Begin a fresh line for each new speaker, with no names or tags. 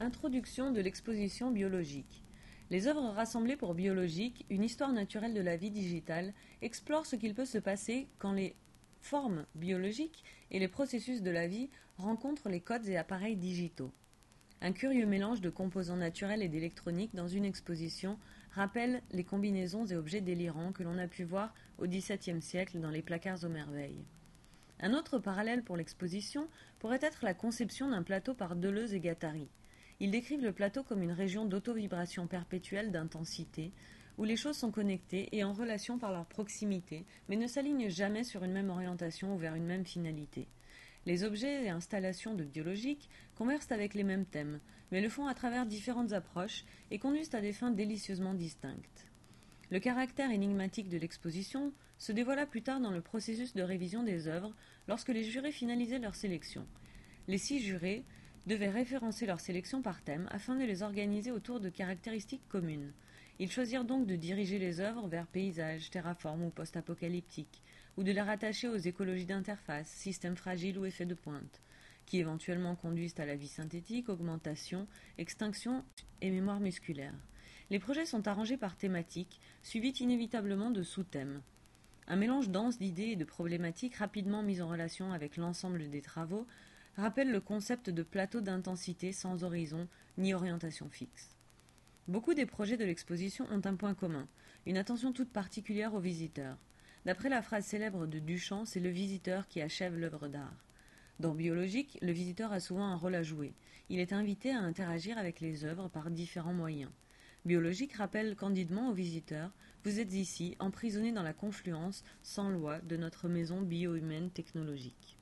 Introduction de l'exposition biologique. Les œuvres rassemblées pour Biologique, une histoire naturelle de la vie digitale, explorent ce qu'il peut se passer quand les formes biologiques et les processus de la vie rencontrent les codes et appareils digitaux. Un curieux mélange de composants naturels et d'électronique dans une exposition rappelle les combinaisons et objets délirants que l'on a pu voir au XVIIe siècle dans les placards aux merveilles. Un autre parallèle pour l'exposition pourrait être la conception d'un plateau par Deleuze et Gattari. Ils décrivent le plateau comme une région d'auto-vibration perpétuelle d'intensité, où les choses sont connectées et en relation par leur proximité, mais ne s'alignent jamais sur une même orientation ou vers une même finalité. Les objets et installations de biologique conversent avec les mêmes thèmes, mais le font à travers différentes approches et conduisent à des fins délicieusement distinctes. Le caractère énigmatique de l'exposition se dévoila plus tard dans le processus de révision des œuvres lorsque les jurés finalisaient leur sélection. Les six jurés devaient référencer leur sélection par thème afin de les organiser autour de caractéristiques communes. Ils choisirent donc de diriger les œuvres vers paysages, terraformes ou post-apocalyptiques, ou de les rattacher aux écologies d'interface, systèmes fragiles ou effets de pointe, qui éventuellement conduisent à la vie synthétique, augmentation, extinction et mémoire musculaire. Les projets sont arrangés par thématiques, suivis inévitablement de sous-thèmes. Un mélange dense d'idées et de problématiques rapidement mis en relation avec l'ensemble des travaux rappelle le concept de plateau d'intensité sans horizon ni orientation fixe. Beaucoup des projets de l'exposition ont un point commun, une attention toute particulière aux visiteurs. D'après la phrase célèbre de Duchamp, c'est le visiteur qui achève l'œuvre d'art. Dans Biologique, le visiteur a souvent un rôle à jouer. Il est invité à interagir avec les œuvres par différents moyens. Biologique rappelle candidement aux visiteurs Vous êtes ici, emprisonné dans la confluence, sans loi, de notre maison bio-humaine technologique.